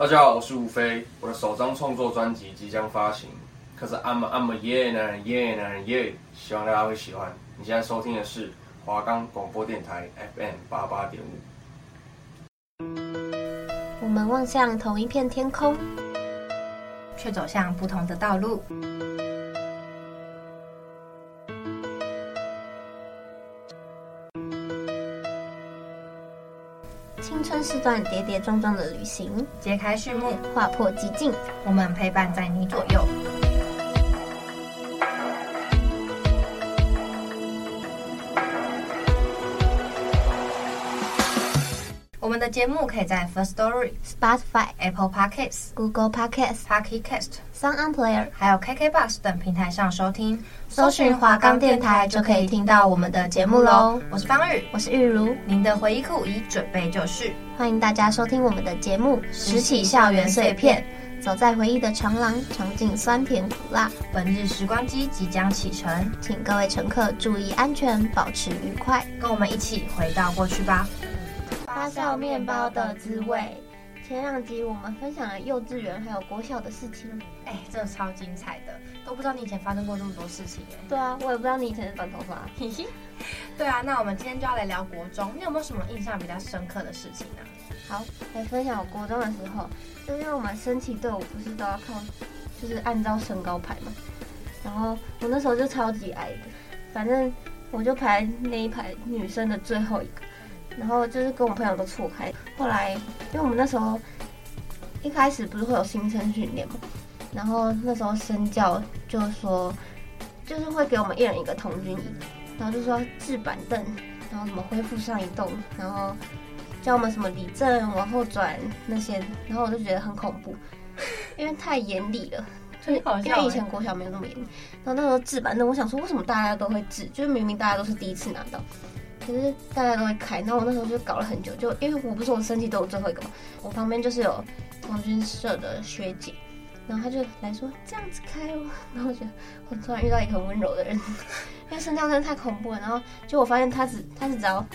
大家好，我是吴飞，我的首张创作专辑即将发行，可是 I'm a, I'm a yeah 男人 yeah 男人 yeah，希望大家会喜欢。你现在收听的是华冈广播电台 FM 八八点五。我们望向同一片天空，却走向不同的道路。是段跌跌撞撞的旅行，揭开序幕，划破寂静，我们陪伴在你左右。的节目可以在 First Story、Spotify、Apple Podcasts、Google Podcasts、Pocket Cast、Sound Player，还有 KKBox 等平台上收听。搜寻华冈电台就可以听到我们的节目喽。我是方宇，我是玉如，您的回忆库已准备就绪。欢迎大家收听我们的节目《拾起校园碎片》，走在回忆的长廊，尝尽酸甜苦辣。本日时光机即将启程，请各位乘客注意安全，保持愉快，跟我们一起回到过去吧。发酵面包的滋味。前两集我们分享了幼稚园还有国小的事情，哎，真的超精彩的，都不知道你以前发生过这么多事情耶。对啊，我也不知道你以前是短头发。嘿嘿。对啊，那我们今天就要来聊国中，你有没有什么印象比较深刻的事情呢？好，来分享我国中的时候，就因为我们升旗队伍不是都要靠，就是按照身高排嘛，然后我那时候就超级矮的，反正我就排那一排女生的最后一个。然后就是跟我朋友都错开，后来因为我们那时候一开始不是会有新生训练嘛，然后那时候身教就说，就是会给我们一人一个童军椅，然后就说置板凳，然后什么恢复上移动，然后教我们什么立正、往后转那些，然后我就觉得很恐怖，因为太严厉了，就是因为以前国小没有那么严厉，然后那时候制板凳，我想说为什么大家都会制，就是明明大家都是第一次拿到。其实大家都会开，然后我那时候就搞了很久，就因为我不是我身体都有最后一个嘛，我旁边就是有童军社的学姐，然后她就来说这样子开哦，然后我觉得我突然遇到一个很温柔的人，因为升降真的太恐怖了，然后就我发现他只他是只要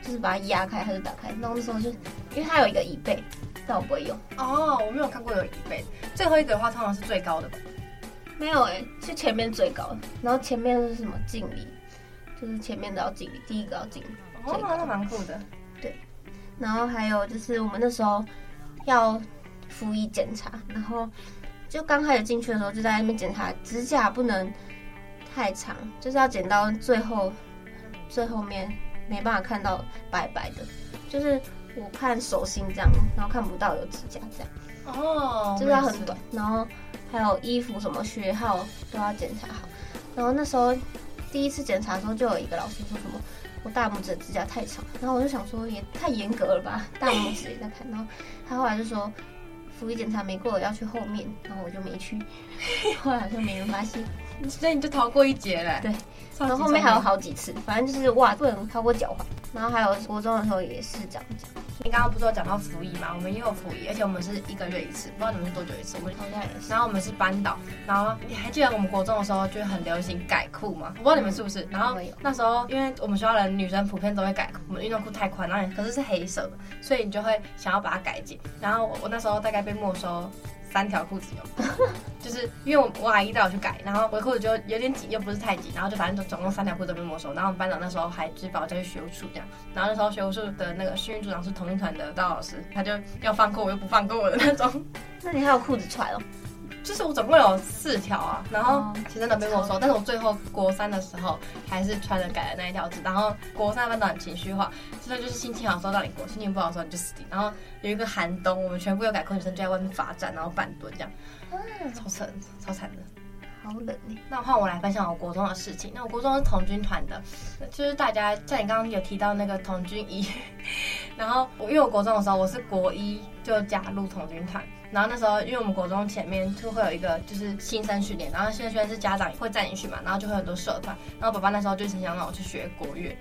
就是把它压开它就打开，然后那时候就因为他有一个椅背，但我不会用哦，我没有看过有椅背，最后一个的话通常是最高的吧？没有哎、欸，是前面最高的，然后前面是什么敬礼。就是前面都要敬礼，第一个要敬礼。哦，那蛮酷的。对，然后还有就是我们那时候要服役检查，然后就刚开始进去的时候就在那边检查指甲不能太长，就是要剪到最后最后面没办法看到白白的，就是我看手心这样，然后看不到有指甲这样。哦，就是要很短，然后还有衣服什么学号都要检查好，然后那时候。第一次检查的时候，就有一个老师说什么我大拇指的指甲太长，然后我就想说也太严格了吧，大拇指也在看，然后他后来就说辅一检查没过，要去后面，然后我就没去，后来好像没人发现，所以你就逃过一劫了。对，然后后面还有好几次，反正就是哇，不能超过脚踝。然后还有国中的时候也是这样子。你刚刚不是有讲到服役吗？我们也有服役，而且我们是一个月一次，不知道你们是多久一次？我们好像也是。然后我们是班导，然后你还记得我们国中的时候就很流行改裤吗？我不知道你们是不是。嗯、然后那时候因为我们学校的女生普遍都会改裤，我们运动裤太宽，然后可是是黑色的，所以你就会想要把它改紧。然后我我那时候大概被没收。三条裤子有，就是因为我我阿姨带我去改，然后我的裤子就有点紧，又不是太紧，然后就反正就总共三条裤子被没收。然后我们班长那时候还就把我叫去学务处这样，然后那时候学务处的那个训练组长是同一团的道老师，他就要放过我又不放过我的那种。那你还有裤子穿哦？就是我总共有四条啊，然后其实都被没收，但是我最后国三的时候还是穿了改了那一条子。然后国三班长很情绪化，真的就是心情好的时候让你过，心情不好的时候你就死定。然后有一个寒冬，我们全部有改裤女生就在外面罚站，然后半蹲这样，超惨，超惨的，好冷。那换我来分享我国中的事情。那我国中是童军团的，就是大家像你刚刚有提到那个童军衣，然后我因为我国中的时候我是国一就加入童军团。然后那时候，因为我们国中前面就会有一个就是新生训练，然后新生训练是家长会带你去嘛，然后就会很多社团，然后爸爸那时候就很想让我去学国乐，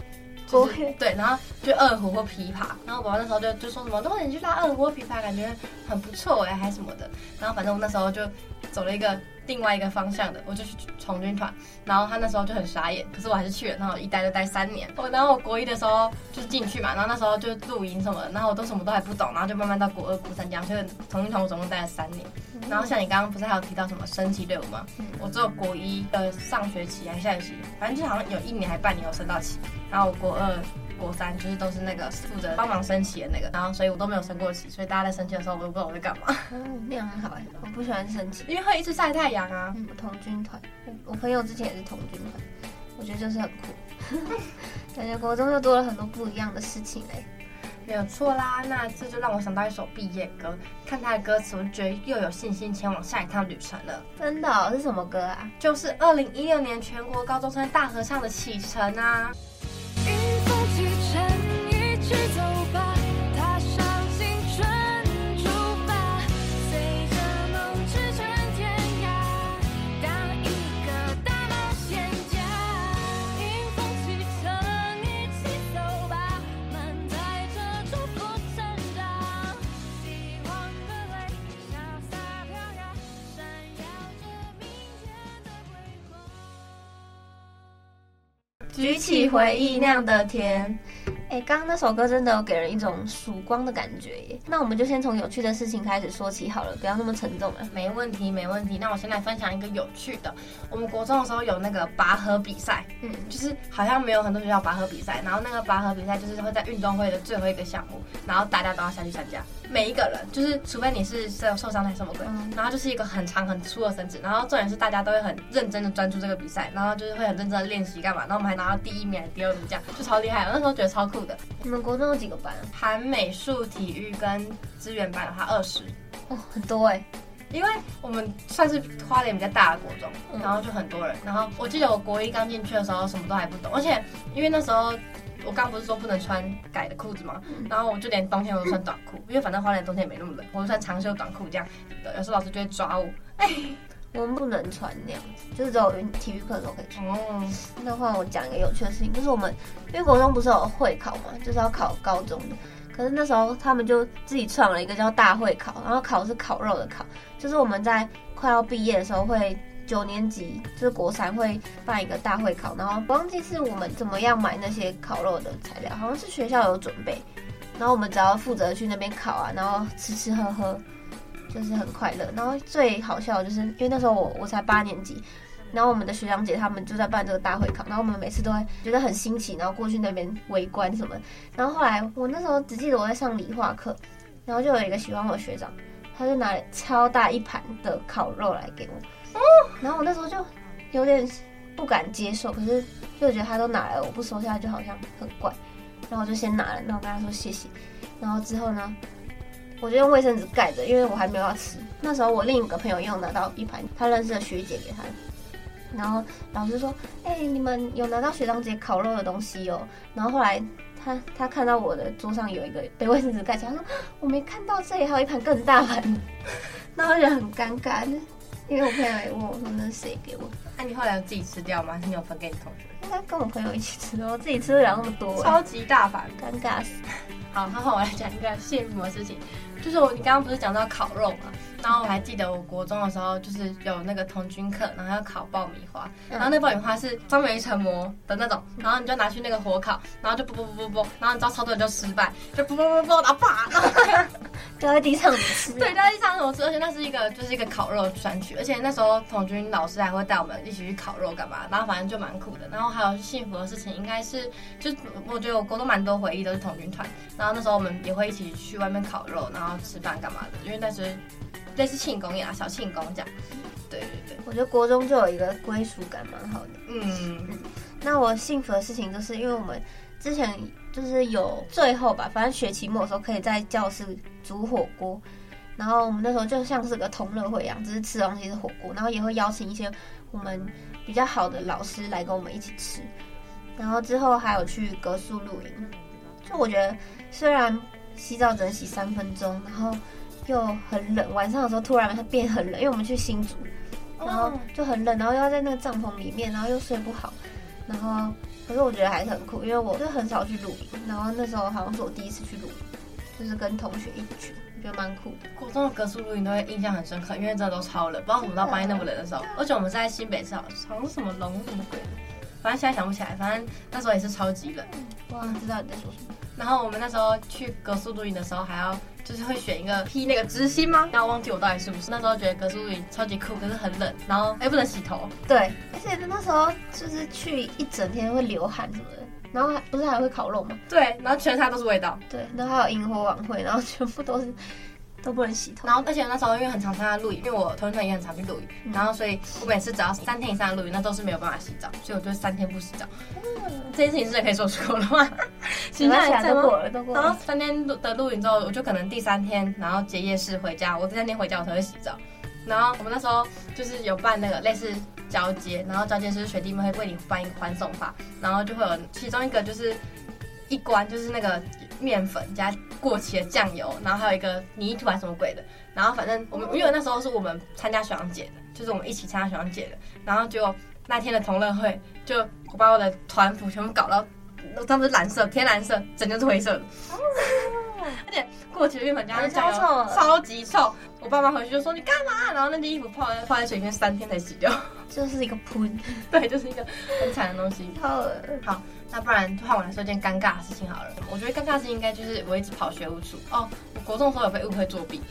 就是对，然后就二胡或琵琶，然后我爸爸那时候就就说什么，如果你去拉二胡或琵琶，感觉很不错哎，还什么的。然后反正我那时候就走了一个另外一个方向的，我就去从军团。然后他那时候就很傻眼，可是我还是去了，然后一待就待三年。我然后我国一的时候就进去嘛，然后那时候就露营什么的，然后我都什么都还不懂，然后就慢慢到国二、国三这样，所以从军团我总共待了三年。然后像你刚刚不是还有提到什么升旗队伍吗？我只有国一的上学期还是下学期，反正就好像有一年还半年有升到旗。然后我国二、国三就是都是那个负责帮忙升旗的那个，然后所以我都没有升过旗，所以大家在升旗的时候我都不知道我在干嘛。嗯，那样很好哎，我不喜欢升旗，因为会一直晒太阳啊。嗯，童军团，我朋友之前也是同军团，我觉得就是很酷，感觉国中又多了很多不一样的事情哎。没有错啦，那这就让我想到一首毕业歌，看他的歌词，我就觉得又有信心前往下一趟旅程了。真的哦？是什么歌啊？就是二零一六年全国高中生大合唱的《启程》啊。举起回忆酿的甜。哎，刚刚那首歌真的有给人一种曙光的感觉耶。那我们就先从有趣的事情开始说起好了，不要那么沉重了。没问题，没问题。那我先来分享一个有趣的。我们国中的时候有那个拔河比赛，嗯，就是好像没有很多学校拔河比赛，然后那个拔河比赛就是会在运动会的最后一个项目，然后大家都要下去参加。每一个人就是，除非你是受受伤还是什么鬼，嗯、然后就是一个很长很粗的绳子，然后重点是大家都会很认真的专注这个比赛，然后就是会很认真的练习干嘛，然后我们还拿到第一名、第二名这样，就超厉害。我那时候觉得超酷的。你们国中有几个班？含美术、体育跟资源班的话二十，哦，很多哎、欸。因为我们算是花莲比较大的国中，然后就很多人。然后我记得我国一刚进去的时候什么都还不懂，而且因为那时候。我刚不是说不能穿改的裤子吗？然后我就连冬天我都穿短裤，因为反正花莲冬天也没那么冷，我就穿长袖短裤这样。有时候老师就会抓我。哎，我们不能穿那样子，就是只有体育课的时候可以穿。哦，那换我讲一个有趣的事情，就是我们因为国中不是有会考嘛，就是要考高中的，可是那时候他们就自己创了一个叫大会考，然后考是烤肉的烤，就是我们在快要毕业的时候会。九年级就是国三会办一个大会考，然后不忘记是我们怎么样买那些烤肉的材料，好像是学校有准备，然后我们只要负责去那边烤啊，然后吃吃喝喝，就是很快乐。然后最好笑的就是，因为那时候我我才八年级，然后我们的学长姐他们就在办这个大会考，然后我们每次都会觉得很新奇，然后过去那边围观什么。然后后来我那时候只记得我在上理化课，然后就有一个喜欢我的学长，他就拿了超大一盘的烤肉来给我。哦，然后我那时候就有点不敢接受，可是就觉得他都拿来了，我不收下来就好像很怪，然后我就先拿了，然后跟他说谢谢，然后之后呢，我就用卫生纸盖着，因为我还没有要吃。那时候我另一个朋友又拿到一盘他认识的学姐给他，然后老师说：“哎，你们有拿到学长姐烤肉的东西哦。”然后后来他他看到我的桌上有一个被卫生纸盖起来，他说：“我没看到这里还有一盘更大盘。”那我觉得很尴尬。因为我朋友也问我说，那是谁给我？那、啊、你后来有自己吃掉吗？还是你有分给你同学？应该跟我朋友一起吃的，我自己吃不了那么多，超级大盘，尴尬死。好，那换我来讲一个幸福的事情，就是我你刚刚不是讲到烤肉吗？然后我还记得我国中的时候，就是有那个童军课，然后要烤爆米花，然后那爆米花是上面一层膜的那种，然后你就拿去那个火烤，然后就啵啵啵啵啵，然后你知道超多人就失败，就啵啵啵啵，然后啪，然后 掉在地上吃。对，掉在地上怎么吃？而且那是一个就是一个烤肉专区，而且那时候童军老师还会带我们一起去烤肉干嘛，然后反正就蛮酷的。然后还有幸福的事情，应该是就我觉得我国中蛮多回忆都是童军团，然后那时候我们也会一起去外面烤肉，然后吃饭干嘛的，因为那时候。类似庆功呀，小庆功这样。对对对，我觉得国中就有一个归属感，蛮好的。嗯嗯。那我幸福的事情就是，因为我们之前就是有最后吧，反正学期末的时候可以在教室煮火锅，然后我们那时候就像是个同乐会一样，只是吃东西是火锅，然后也会邀请一些我们比较好的老师来跟我们一起吃，然后之后还有去隔宿露营。就我觉得，虽然洗澡只能洗三分钟，然后。又很冷，晚上的时候突然它变很冷，因为我们去新竹，然后就很冷，然后又要在那个帐篷里面，然后又睡不好，然后可是我觉得还是很酷，因为我就很少去露营，然后那时候好像是我第一次去露营，就是跟同学一起去，我觉得蛮酷的。国中的格数露营都会印象很深刻，因为真的都超冷，不知道怎么到半夜那么冷的时候，而且我们是在新北市，好像什么龙什么鬼，反正现在想不起来，反正那时候也是超级冷。哇，知道你在说什么。然后我们那时候去格苏露营的时候，还要就是会选一个披那个知心吗？然后忘记我到底是不是。那时候觉得格苏露营超级酷，可是很冷，然后哎不能洗头。对，而且那时候就是去一整天会流汗什么的。然后还不是还会烤肉吗？对，然后全场都是味道。对，然后还有萤火晚会，然后全部都是都不能洗头。然后而且那时候因为很常参加露营，因为我同学也很常去露营，嗯、然后所以我每次只要三天以上的露营，那都是没有办法洗澡，所以我就三天不洗澡。嗯、这件事情是可以说出口的吗？现在都过了，都过了。然后三天的露营之后，我就可能第三天，然后结业式回家，我第三天回家我才会洗澡。然后我们那时候就是有办那个类似。交接，然后交接是学弟妹会为你颁一个欢送法，然后就会有其中一个就是一关就是那个面粉加过期的酱油，然后还有一个泥土还是什么鬼的，然后反正我们因为那时候是我们参加学长姐的，就是我们一起参加学长姐的，然后就那天的同乐会，就我把我的团服全部搞到，他们是蓝色、天蓝色，整个是灰色的。而且过期的面粉加上酱油超级臭，我爸妈回去就说你干嘛？然后那件衣服泡在泡在水里面三天才洗掉，就是一个喷，对，就是一个很惨的东西。好，好，那不然换我来说一件尴尬的事情好了。我觉得尴尬的事情应该就是我一直跑学务处哦。我国中的时候有被误会作弊，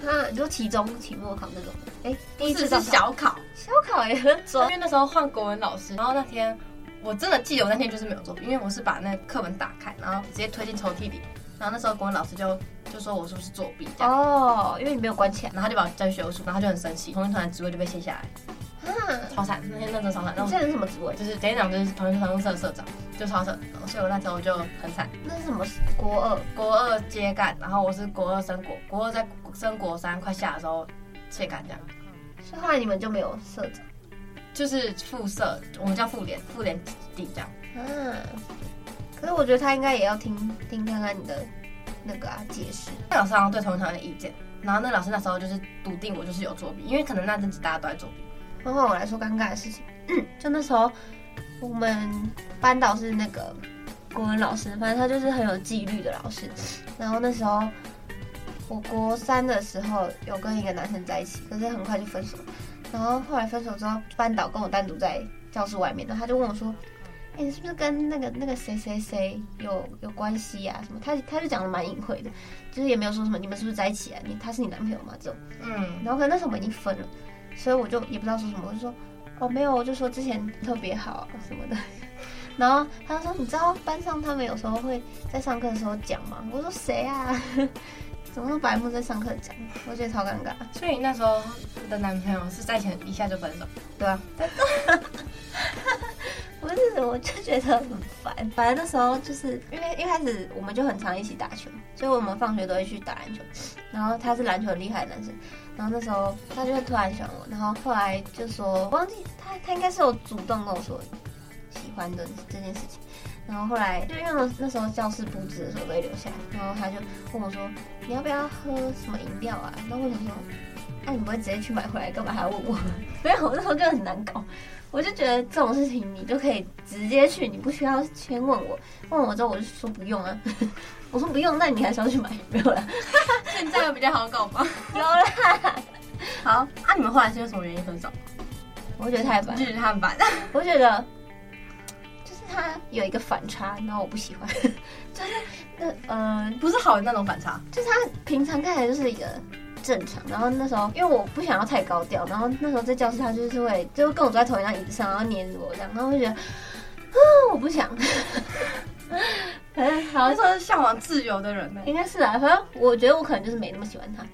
那你说期中、期末考那种。哎，第一次是小考，小考也很准。因为那时候换国文老师，然后那天我真的记得我那天就是没有作弊，因为我是把那课本打开，然后直接推进抽屉里。然后那时候国文老师就就说我是不是作弊哦，因为你没有关起来，然后他就把我叫去学务处，然后他就很生气，同一团的职位就被卸下来，啊，超惨，那天那真超惨。然后现在是什么职位？就是等于讲就是同学团社社长，就超社，所以我那时候就很惨。那是什么？国二，国二接干，然后我是国二升国，国二在升国三快下的时候卸干这样。所以后来你们就没有社长，就是副社，我们叫副联，副连底这样。嗯。可是我觉得他应该也要听听看看你的那个啊解释。那老师好像对同学团的意见，然后那老师那时候就是笃定我就是有作弊，因为可能那阵子大家都在作弊。换换我来说尴尬的事情，嗯就那时候我们班导是那个国文老师，反正他就是很有纪律的老师。然后那时候我国三的时候有跟一个男生在一起，可是很快就分手。然后后来分手之后，班导跟我单独在教室外面，然后他就问我说。哎、欸，你是不是跟那个那个谁谁谁有有关系呀、啊？什么？他他就讲的蛮隐晦的，就是也没有说什么你们是不是在一起啊？你他是你男朋友吗？这种，嗯。然后可能那时候我们已经分了，所以我就也不知道说什么，我就说哦没有，我就说之前特别好、啊、什么的。然后他就说你知道班上他们有时候会在上课的时候讲吗？我说谁啊？怎么白目在上课讲？我觉得超尴尬。所以你那时候的男朋友是在前一下就分手，对啊。不是，我就觉得很烦。反正那时候就是因为一开始我们就很常一起打球，所以我们放学都会去打篮球。然后他是篮球很厉害的男生，然后那时候他就会突然喜欢我，然后后来就说忘记他，他应该是有主动跟我说喜欢的这件事情。然后后来就因为那时候教室布置的时候都会留下来，然后他就问我说你要不要喝什么饮料啊？然后我想说，那、你不会直接去买回来干嘛还要问我？没有，我那时候就很难搞。我就觉得这种事情你就可以直接去，你不需要先问我。问我之后我就说不用啊。我说不用，那你还是要去买没有啦？现在有比较好搞吗？有啦。好，那、啊、你们后来是因为什么原因分手？我觉得太烦，就是他很烦。我觉得就是他有一个反差，然后我不喜欢。就是那嗯、呃，不是好的那种反差，就是他平常看起来就是一个。正常，然后那时候因为我不想要太高调，然后那时候在教室他就是会就跟我坐在同一张椅子上，然后黏着我这样，然后我就觉得，啊，我不想，反 正好像说是向往自由的人呢，应该是啊，反正我觉得我可能就是没那么喜欢他，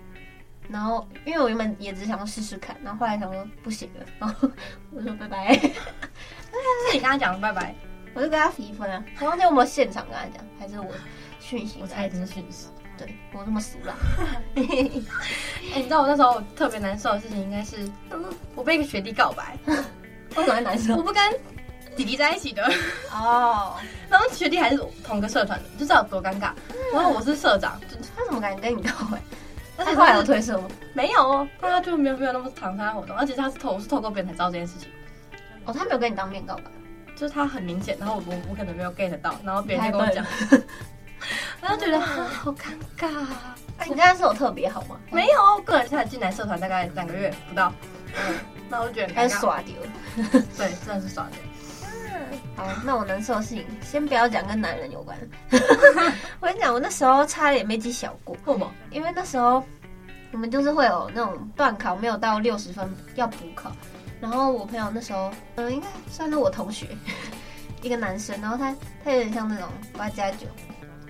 然后因为我原本也只想要试试看，然后后来想说不行了，然后我说拜拜，对啊，是你跟他讲拜拜，我就跟他提分啊，我忘记有没有现场跟他讲，还是我讯息，我猜一定是讯息。对，我那么俗啦。哎、欸，你知道我那时候特别难受的事情应该是，我被一个学弟告白。为什么会难受？我不跟弟弟在一起的。哦。然后学弟还是同个社团的，就知道有多尴尬。然后我是社长，他怎么敢跟你告白？但是后来有退社吗？没有哦，他就没有没有那么常参加活动，而且他是透我是透过别人才知道这件事情。哦，他没有跟你当面告白。就是他很明显，然后我我我可能没有 get 到，然后别人就跟我讲，然后觉得好尴尬、啊。你这样是有特别好吗？没有，个人才进来社团大概两个月不到，嗯，那我就觉得还是耍丢，对，真的是耍丢。嗯，好，那我能受的事情，先不要讲跟男人有关。我跟你讲，我那时候差点没记小过，为什么？因为那时候我们就是会有那种段考，没有到六十分要补考。然后我朋友那时候，嗯，应该算是我同学，一个男生，然后他他有点像那种八加九，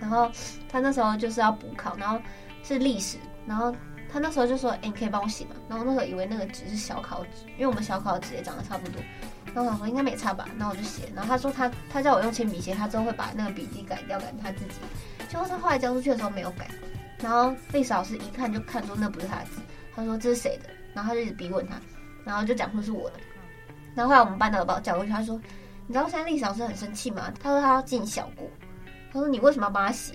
然后他那时候就是要补考，然后是历史，然后他那时候就说：“哎，你可以帮我写吗？”然后我那时候以为那个纸是小考纸，因为我们小考纸也长得差不多。然后我想说应该没差吧，然后我就写。然后他说他他叫我用铅笔写，他之后会把那个笔记改掉，改他自己。结果他后来交出去的时候没有改，然后历史老师一看就看出那不是他的字，他说这是谁的？然后他就一直逼问他，然后就讲说是我的。然后后来我们班导把我叫过去，他说你知道现在历史老师很生气吗？他说他要进小国，他说你为什么要帮他写？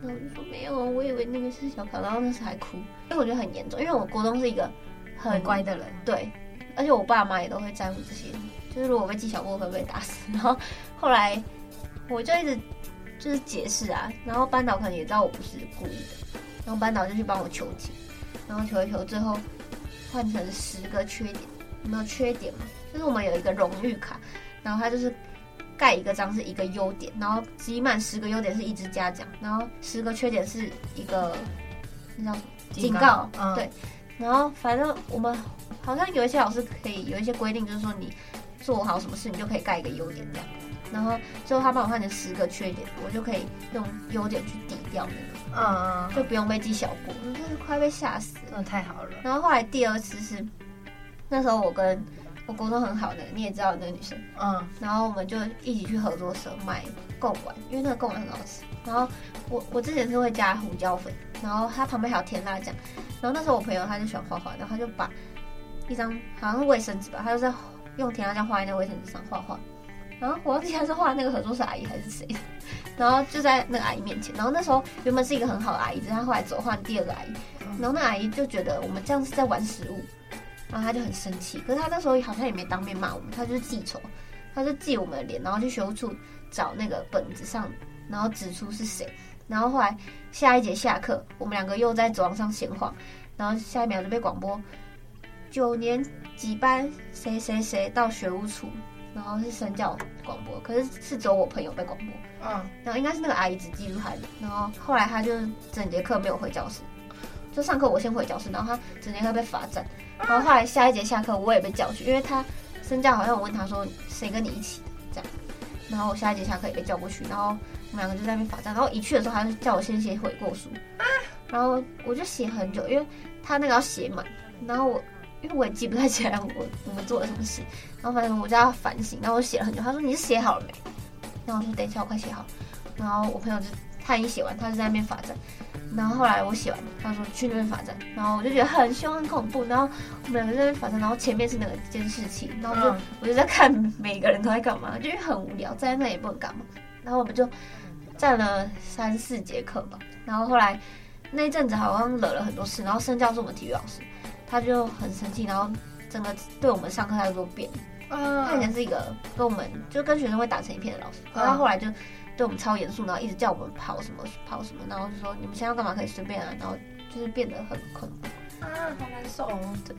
然后我就说没有，我以为那个是小卡，然后那时还哭，因为我觉得很严重，因为我国中是一个很，很乖的人，对，而且我爸妈也都会在乎这些。就是如果被记小过会被打死，然后后来我就一直就是解释啊，然后班导可能也知道我不是故意的，然后班导就去帮我求情，然后求一求，最后换成十个缺点，有没有缺点嘛？就是我们有一个荣誉卡，然后他就是盖一个章是一个优点，然后集满十个优点是一支嘉奖，然后十个缺点是一个那叫什么警告，嗯、对，然后反正我们好像有一些老师可以有一些规定，就是说你。做好什么事，你就可以盖一个优点这样，然后最后他帮我换成十个缺点，我就可以用优点去抵掉那个，嗯，就不用被记小过，真是快被吓死了，真的太好了。然后后来第二次是，那时候我跟我沟通很好的，你也知道那个女生，嗯，然后我们就一起去合作社买贡丸，因为那个贡丸很好吃。然后我我之前是会加胡椒粉，然后它旁边还有甜辣酱。然后那时候我朋友他就喜欢画画，然后他就把一张好像是卫生纸吧，他就在。用甜辣酱画在那个卫生纸上画画，然后我忘记他是画那个合作社阿姨还是谁，然后就在那个阿姨面前，然后那时候原本是一个很好的阿姨，只是她后来走换第二个阿姨，然后那阿姨就觉得我们这样是在玩食物，然后他就很生气，可是他那时候好像也没当面骂我们，他就是记仇，他就记我们的脸，然后去学务处找那个本子上，然后指出是谁，然后后来下一节下课，我们两个又在走廊上闲晃，然后下一秒就被广播。九年几班谁谁谁到学务处，然后是身教广播，可是是只有我朋友被广播，嗯，然后应该是那个阿姨只记住他的，然后后来他就整节课没有回教室，就上课我先回教室，然后他整节课被罚站，然后后来下一节下课我也被叫去，因为他身教好像我问他说谁跟你一起这样，然后我下一节下课也被叫过去，然后我们两个就在那边罚站，然后一去的时候他就叫我先写悔过书，然后我就写很久，因为他那个要写满，然后我。因为我也记不太起来我我们做了什么事，然后反正我就要反省，然后我写了很久。他说你是写好了没？然后我说等一下我快写好。然后我朋友就他已经写完，他就在那边罚站。然后后来我写完，他说去那边罚站。然后我就觉得很凶很恐怖。然后我们两个在那边罚站，然后前面是那个监视器，然后我就、嗯、我就在看每个人都在干嘛，就是很无聊，站在那也不能干嘛。然后我们就站了三四节课吧。然后后来那一阵子好像惹了很多事，然后身教是我们体育老师。他就很生气，然后整个对我们上课态度都变。嗯，他以前是一个跟我们就跟学生会打成一片的老师，可他后来就对我们超严肃，然后一直叫我们跑什么跑什么，然后就说你们现在要干嘛可以随便啊，然后就是变得很恐怖。啊，好难受哦。对。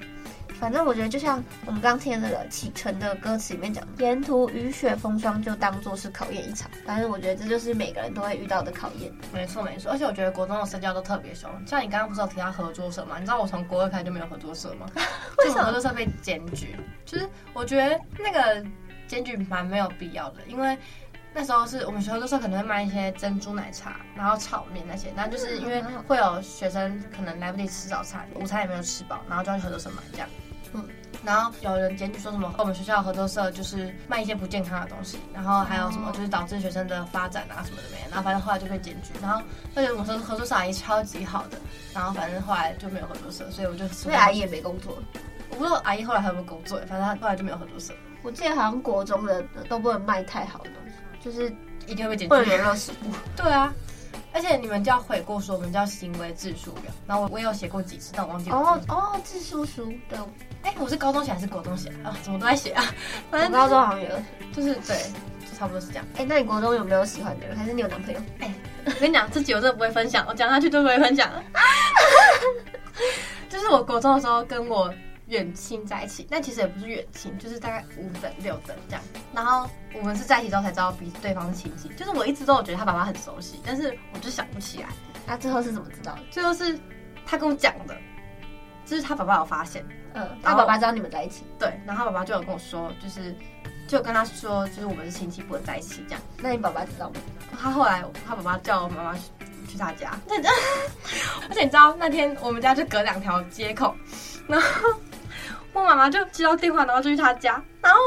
反正我觉得，就像我们刚刚听的那个启程的歌词里面讲，沿途雨雪风霜就当做是考验一场。反正我觉得这就是每个人都会遇到的考验。没错没错，而且我觉得国中的社交都特别凶。像你刚刚不是有提到合作社吗？你知道我从国二开始就没有合作社吗？为什么合作社被检举？就是我觉得那个检举蛮没有必要的，因为那时候是我们学校合作社可能会卖一些珍珠奶茶，然后炒面那些，然后就是因为会有学生可能来不及吃早餐，午餐也没有吃饱，然后就要去合作社买这样。嗯，然后有人检举说什么，我们学校合作社就是卖一些不健康的东西，然后还有什么就是导致学生的发展啊什么的没，然后反正后来就被检举，然后而且我们说合作社阿姨超级好的，然后反正后来就没有合作社，所以我就所以阿姨也没工作，我不知道阿姨后来还有没有工作，反正她后来就没有合作社。我记得好像国中的都不能卖太好的东西，就是一定会被检举，不能有热食物。对啊。而且你们叫悔过书，我们叫行为自述表。然后我我也有写过几次，但我忘记了。哦哦，自述书，对。哎，我是高中写还是国中写啊？怎么都在写啊？反正高中好像有，就是对，差不多是这样。哎、欸，那你国中有没有喜欢的人？还是你有男朋友？哎、欸，我跟你讲，这集我真的不会分享，我讲下去都不会分享。就是我国中的时候跟我远亲在一起，但其实也不是远亲，就是大概五等六等这样。然后我们是在一起之后才知道彼此对方是亲戚。就是我一直都有觉得他爸爸很熟悉，但是我就想不起来。那、啊、最后是怎么知道的？最后是他跟我讲的，就是他爸爸有发现。嗯，他爸爸知道你们在一起。对，然后他爸爸就有跟我说，就是就跟他说，就是我们是亲戚，不能在一起这样。那你爸爸知道吗？他后来他爸爸叫我妈妈去他家。对的。而且你知道那天我们家就隔两条街口，然后我妈妈就接到电话，然后就去他家，然后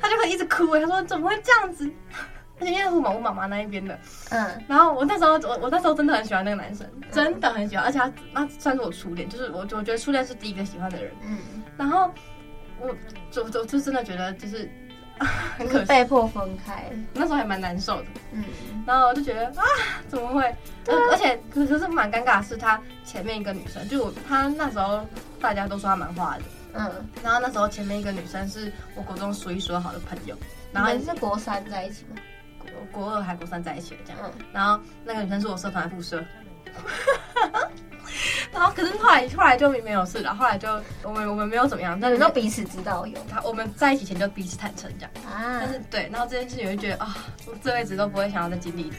他就会一直哭，他说怎么会这样子？而 且因为是我妈妈那一边的，嗯，然后我那时候我我那时候真的很喜欢那个男生，真的很喜欢，而且他那算是我初恋，就是我我觉得初恋是第一个喜欢的人，嗯，然后我就就就真的觉得就是 很可被迫分开，那时候还蛮难受的，嗯，然后我就觉得啊怎么会，对而且可是蛮尴尬的是他前面一个女生，就我他那时候大家都说他蛮坏的，嗯，然后那时候前面一个女生是我国中数一数二好的朋友，然后你是国三在一起吗？国国二还国三在一起的这样，嗯、然后那个女生是我社团的副社，然后可是后来后来就没有事了，后来就我们我们没有怎么样，但是都彼此知道有。他，我们在一起前就彼此坦诚这样。啊，但是对，然后这件事情我就觉得啊，我这辈子都不会想要再经历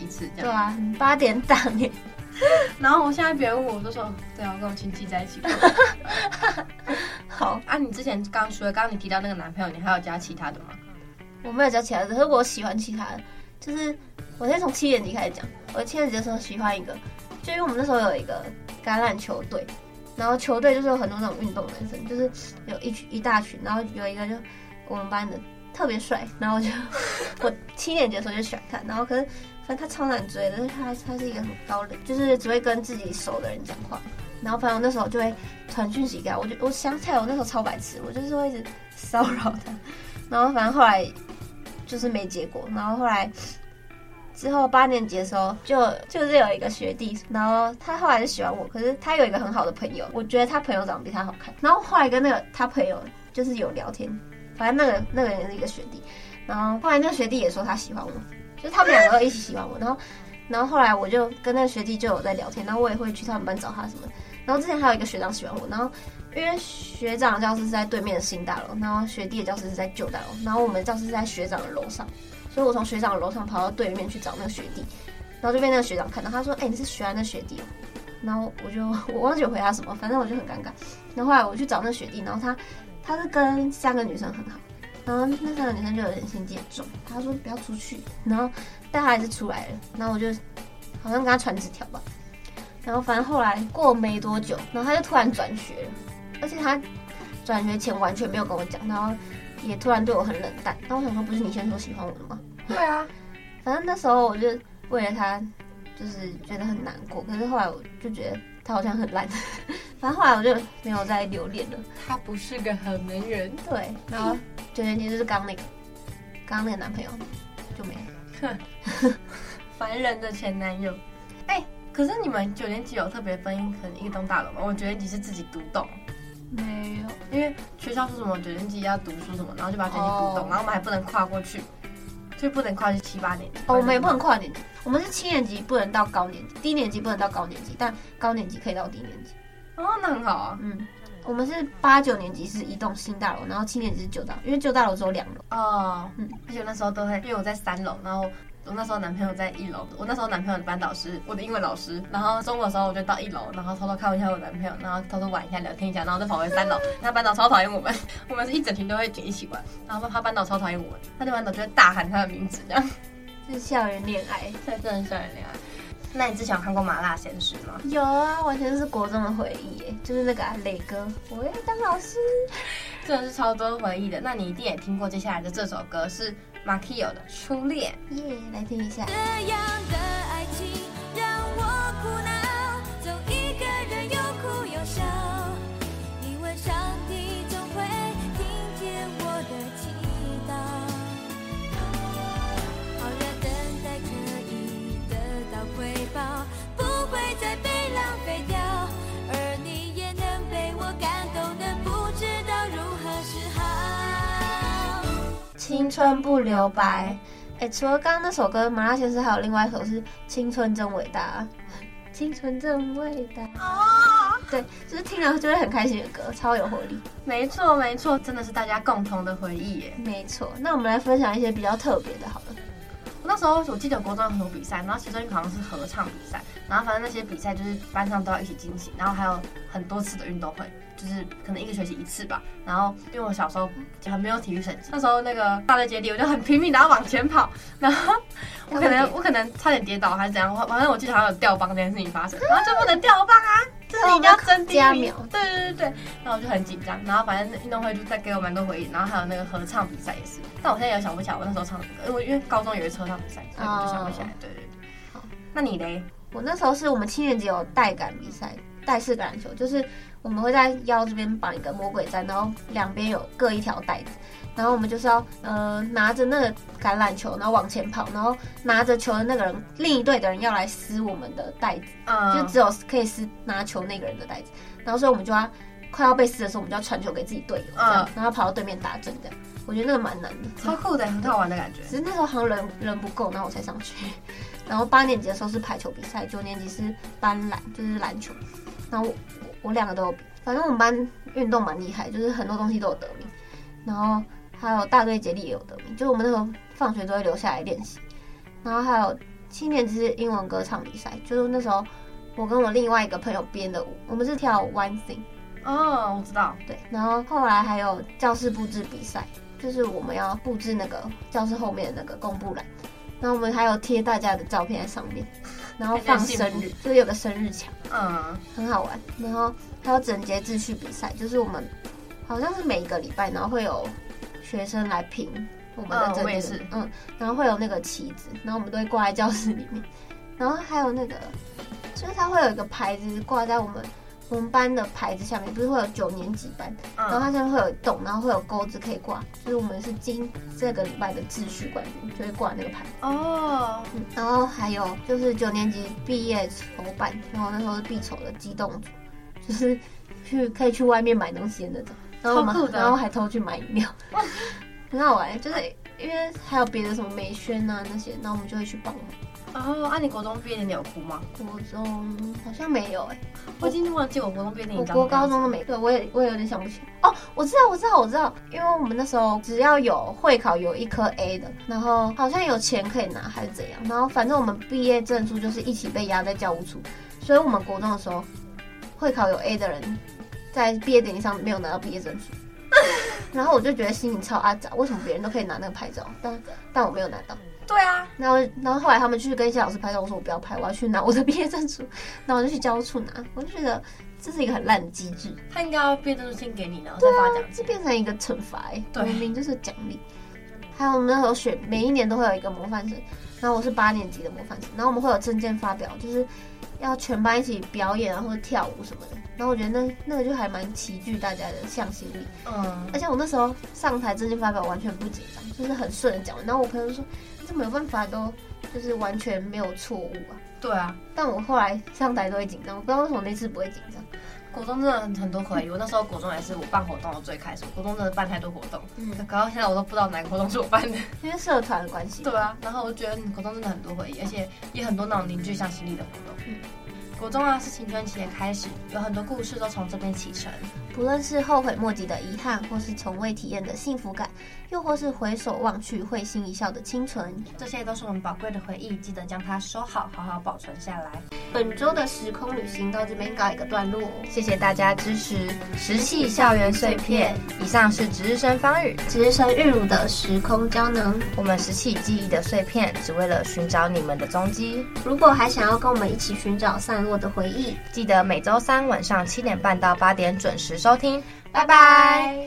一次这样，对啊，八点档耶，然后我现在别人问我，我就说对啊，我跟我亲戚在一起过，好啊，你之前刚除了刚刚你提到那个男朋友，你还有加其他的吗？我没有加其他的，可是我喜欢其他的。就是我先从七年级开始讲，我七年级的时候喜欢一个，就因为我们那时候有一个橄榄球队，然后球队就是有很多那种运动男生，就是有一群一大群，然后有一个就我们班的特别帅，然后就我七年级的时候就喜欢他，然后可是反正他超难追的，他他是一个很高冷，就是只会跟自己熟的人讲话，然后反正那时候就会传讯息给他，我就我想起来我那时候超白痴，我就是会一直骚扰他，然后反正后来。就是没结果，然后后来之后八年级的时候，就就是有一个学弟，然后他后来是喜欢我，可是他有一个很好的朋友，我觉得他朋友长得比他好看，然后后来跟那个他朋友就是有聊天，反正那个那个人是一个学弟，然后后来那个学弟也说他喜欢我，就是他们两个一起喜欢我，然后然后后来我就跟那个学弟就有在聊天，然后我也会去他们班找他什么，然后之前还有一个学长喜欢我，然后。因为学长的教室是在对面的新大楼，然后学弟的教室是在旧大楼，然后我们教室是在学长的楼上，所以我从学长的楼上跑到对面去找那个学弟，然后就被那个学长看到，他说：“哎、你是学安的学弟哦。”然后我就我忘记回答什么，反正我就很尴尬。然后后来我去找那学弟，然后他他是跟三个女生很好，然后那三个女生就有点心机很重，他说不要出去，然后但他还是出来了，然后我就好像跟他传纸条吧，然后反正后来过没多久，然后他就突然转学了。而且他转学前完全没有跟我讲，然后也突然对我很冷淡。那我想说，不是你先说喜欢我的吗？对啊，反正那时候我就为了他，就是觉得很难过。可是后来我就觉得他好像很烂，反正后来我就没有再留恋了。他不是个好男人。对，然后九年级就是刚那个，刚刚那个男朋友就没了。烦人的前男友。哎、欸，可是你们九年级有特别分可能一栋大楼吗？我九年级是自己独栋。没有，因为学校说什么九年级要读书什么，然后就把九年级读懂，然后我们还不能跨过去，就不能跨去七八年级。哦，我们也不能跨年级，我们是七年级不能到高年级，低年级不能到高年级，但高年级可以到低年级。哦，那很好啊。嗯，我们是八九年级是一栋新大楼，然后七年级是旧大楼，因为旧大楼只有两楼。哦，嗯，而且那时候都会，因为我在三楼，然后。我那时候男朋友在一楼，我那时候男朋友的班导师，我的英文老师。然后中午的时候我就到一楼，然后偷偷看一下我男朋友，然后偷偷玩一下，聊天一下，然后再跑回三楼。他班导超讨厌我们，我们是一整群都会一起玩。然后他班导超讨厌我们，他的班导就会大喊他的名字，这样。是校园恋爱，对，真的是校园恋爱。那你之前有看过《麻辣鲜师》吗？有啊，完全是国中的回忆耶，就是那个磊哥，我要当老师，真的是超多回忆的。那你一定也听过接下来的这首歌是。马奎有的初恋，耶来听一下。青春不留白。哎，除了刚刚那首歌《麻辣鲜师》，还有另外一首是《青春真伟大》，青春真伟大。哦，对，就是听了就会很开心的歌，超有活力。没错，没错，真的是大家共同的回忆耶。没错，那我们来分享一些比较特别的，好了。那时候我记得国中有很多比赛，然后其中一个好像是合唱比赛，然后反正那些比赛就是班上都要一起进行，然后还有很多次的运动会，就是可能一个学期一次吧。然后因为我小时候很没有体育神经，那时候那个大的接力我就很拼命然后往前跑，然后我可能我可能差点跌倒还是怎样，反正我记得好像有掉棒这件事情发生，然后就不能掉棒啊。就是你一定要争第一名，对对对对，然后我就很紧张，然后反正运动会就再给我蛮多回忆，然后还有那个合唱比赛也是，但我现在也想不起来我那时候唱的歌，因为因为高中有一次合唱比赛，所以我就想不起来。对对对，好，那你嘞？我那时候是我们七年级有带感比赛，带式橄榄球，就是我们会在腰这边绑一个魔鬼毡，然后两边有各一条带子。然后我们就是要呃拿着那个橄榄球，然后往前跑，然后拿着球的那个人，另一队的人要来撕我们的带子，嗯，就只有可以撕拿球那个人的带子。然后所以我们就要快要被撕的时候，我们就要传球给自己队友，这样，然后跑到对面打针这样。我觉得那个蛮难的，超酷的，很好玩的感觉。只是那时候好像人人不够，然后我才上去。然后八年级的时候是排球比赛，九年级是班篮，就是篮球。然后我我两个都有比，反正我们班运动蛮厉害，就是很多东西都有得名。然后。还有大队接力也有得名，就是我们那时候放学都会留下来练习。然后还有七年级是英文歌唱比赛，就是那时候我跟我另外一个朋友编的舞，我们是跳 One Thing。哦，我知道。对，然后后来还有教室布置比赛，就是我们要布置那个教室后面的那个公布栏，然后我们还有贴大家的照片在上面，然后放生日，就是有个生日墙，嗯，很好玩。然后还有整洁秩序比赛，就是我们好像是每一个礼拜，然后会有。学生来评我们的这件事，嗯，然后会有那个旗子，然后我们都会挂在教室里面，然后还有那个，就是它会有一个牌子挂在我们我们班的牌子下面，不是会有九年级班，然后它下面会有一洞，然后会有钩子可以挂，就是我们是今这个礼拜的秩序冠军，就会挂那个牌。哦，嗯，然后还有就是九年级毕业筹办，然后那时候是必筹的机动组，就是去可以去外面买东西的那种。然后我们，然后还偷去买饮料，很好玩。就是因为还有别的什么美宣啊那些，然后我们就会去帮忙。哦，啊，你国中毕业你有哭吗？国中好像没有哎、欸，我今天忘记我国中毕业典礼。我国高中都没，对我也我也有点想不起来。哦，我知道，我知道，我知道，因为我们那时候只要有会考有一科 A 的，然后好像有钱可以拿还是怎样，然后反正我们毕业证书就是一起被压在教务处，所以我们国中的时候会考有 A 的人。在毕业典礼上没有拿到毕业证书，然后我就觉得心情超阿杂，为什么别人都可以拿那个拍照，但但我没有拿到？对啊，然后然后后来他们去跟一些老师拍照，我说我不要拍，我要去拿我的毕业证书，然后我就去教务处拿，我就觉得这是一个很烂的机制，他应该要毕业证书先给你，然后再发奖，这变成一个惩罚哎，明明就是奖励。还有我们那时候选每一年都会有一个模范生，然后我是八年级的模范生，然后我们会有证件发表，就是要全班一起表演啊或者跳舞什么的。然后我觉得那那个就还蛮齐聚大家的向心力，嗯，而且我那时候上台证件发表完全不紧张，就是很顺的讲完。然后我朋友说：“你怎么有办法都就是完全没有错误啊？”对啊，但我后来上台都会紧张，我不知道为什么那次不会紧张。国中真的很多回忆，我那时候国中也是我办活动的最开始，国中真的办太多活动，嗯，搞到现在我都不知道哪个活动是我办的，因为社团的关系。对啊，然后我就觉得国中真的很多回忆，而且也很多那种凝聚向心力的活动。嗯。国中啊，是青春期的开始，有很多故事都从这边启程。不论是后悔莫及的遗憾，或是从未体验的幸福感，又或是回首望去会心一笑的清纯，这些都是我们宝贵的回忆，记得将它收好，好好保存下来。本周的时空旅行到这边告一个段落，谢谢大家支持。拾起校园碎片，以上是值日生方宇、值日生玉茹的时空胶囊。我们拾起记忆的碎片，只为了寻找你们的踪迹。如果还想要跟我们一起寻找散落的回忆，记得每周三晚上七点半到八点准时收听。拜拜。